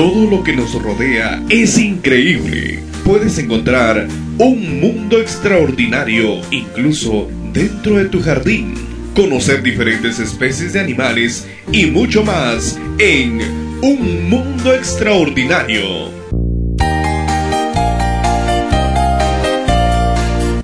Todo lo que nos rodea es increíble. Puedes encontrar un mundo extraordinario incluso dentro de tu jardín. Conocer diferentes especies de animales y mucho más en Un Mundo Extraordinario.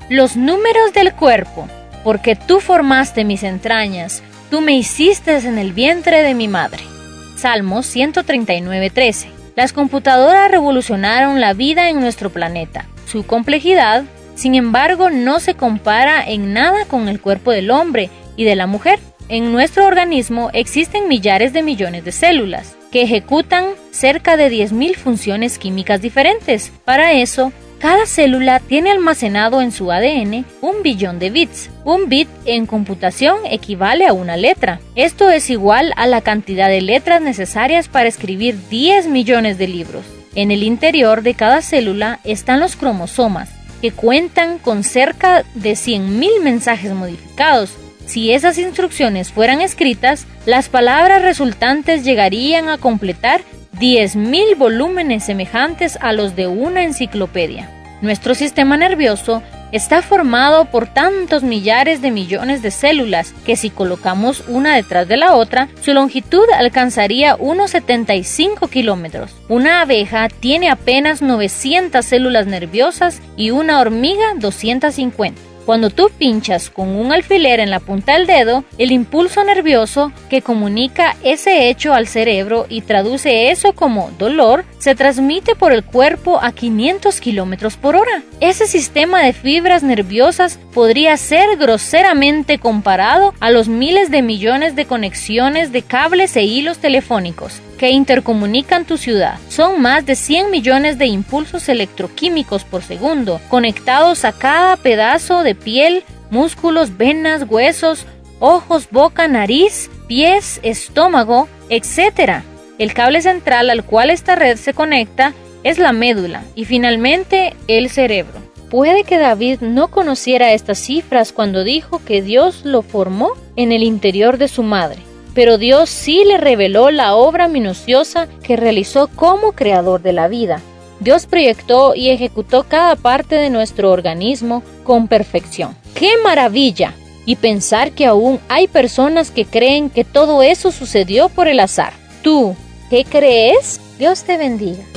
Los números del cuerpo, porque tú formaste mis entrañas, tú me hiciste en el vientre de mi madre. Salmos 139:13. Las computadoras revolucionaron la vida en nuestro planeta. Su complejidad, sin embargo, no se compara en nada con el cuerpo del hombre y de la mujer. En nuestro organismo existen millares de millones de células que ejecutan cerca de 10.000 funciones químicas diferentes. Para eso, cada célula tiene almacenado en su ADN un billón de bits. Un bit en computación equivale a una letra. Esto es igual a la cantidad de letras necesarias para escribir 10 millones de libros. En el interior de cada célula están los cromosomas, que cuentan con cerca de 100.000 mensajes modificados. Si esas instrucciones fueran escritas, las palabras resultantes llegarían a completar 10.000 volúmenes semejantes a los de una enciclopedia. Nuestro sistema nervioso está formado por tantos millares de millones de células que si colocamos una detrás de la otra, su longitud alcanzaría unos 75 kilómetros. Una abeja tiene apenas 900 células nerviosas y una hormiga 250. Cuando tú pinchas con un alfiler en la punta del dedo, el impulso nervioso que comunica ese hecho al cerebro y traduce eso como dolor, se transmite por el cuerpo a 500 kilómetros por hora. Ese sistema de fibras nerviosas podría ser groseramente comparado a los miles de millones de conexiones de cables e hilos telefónicos que intercomunican tu ciudad. Son más de 100 millones de impulsos electroquímicos por segundo, conectados a cada pedazo de piel, músculos, venas, huesos, ojos, boca, nariz, pies, estómago, etc. El cable central al cual esta red se conecta es la médula y finalmente el cerebro. Puede que David no conociera estas cifras cuando dijo que Dios lo formó en el interior de su madre pero Dios sí le reveló la obra minuciosa que realizó como creador de la vida. Dios proyectó y ejecutó cada parte de nuestro organismo con perfección. ¡Qué maravilla! Y pensar que aún hay personas que creen que todo eso sucedió por el azar. ¿Tú qué crees? Dios te bendiga.